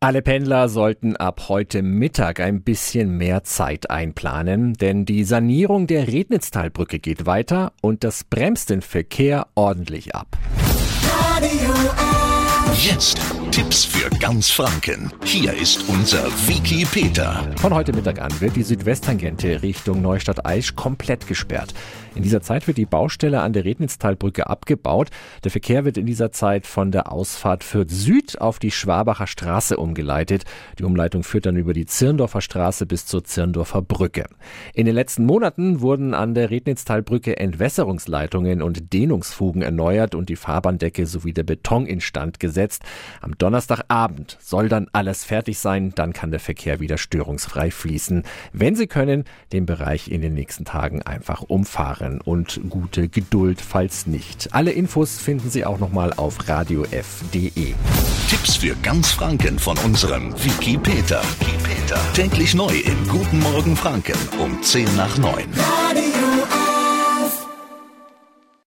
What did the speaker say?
Alle Pendler sollten ab heute Mittag ein bisschen mehr Zeit einplanen, denn die Sanierung der Rednitztalbrücke geht weiter und das bremst den Verkehr ordentlich ab. Radio Jetzt Tipps für ganz Franken. Hier ist unser Wiki Peter. Von heute Mittag an wird die Südwesttangente Richtung Neustadt-Aisch komplett gesperrt. In dieser Zeit wird die Baustelle an der Rednitztalbrücke abgebaut. Der Verkehr wird in dieser Zeit von der Ausfahrt Fürth Süd auf die Schwabacher Straße umgeleitet. Die Umleitung führt dann über die Zirndorfer Straße bis zur Zirndorfer Brücke. In den letzten Monaten wurden an der Rednitztalbrücke Entwässerungsleitungen und Dehnungsfugen erneuert und die Fahrbahndecke sowie der Beton instand gesetzt. Am Donnerstagabend soll dann alles fertig sein, dann kann der Verkehr wieder störungsfrei fließen. Wenn Sie können, den Bereich in den nächsten Tagen einfach umfahren und gute Geduld, falls nicht. Alle Infos finden Sie auch nochmal auf radiof.de. Tipps für ganz Franken von unserem Wiki Peter. Wiki Peter. Täglich neu im Guten Morgen Franken um 10 nach 9. Radio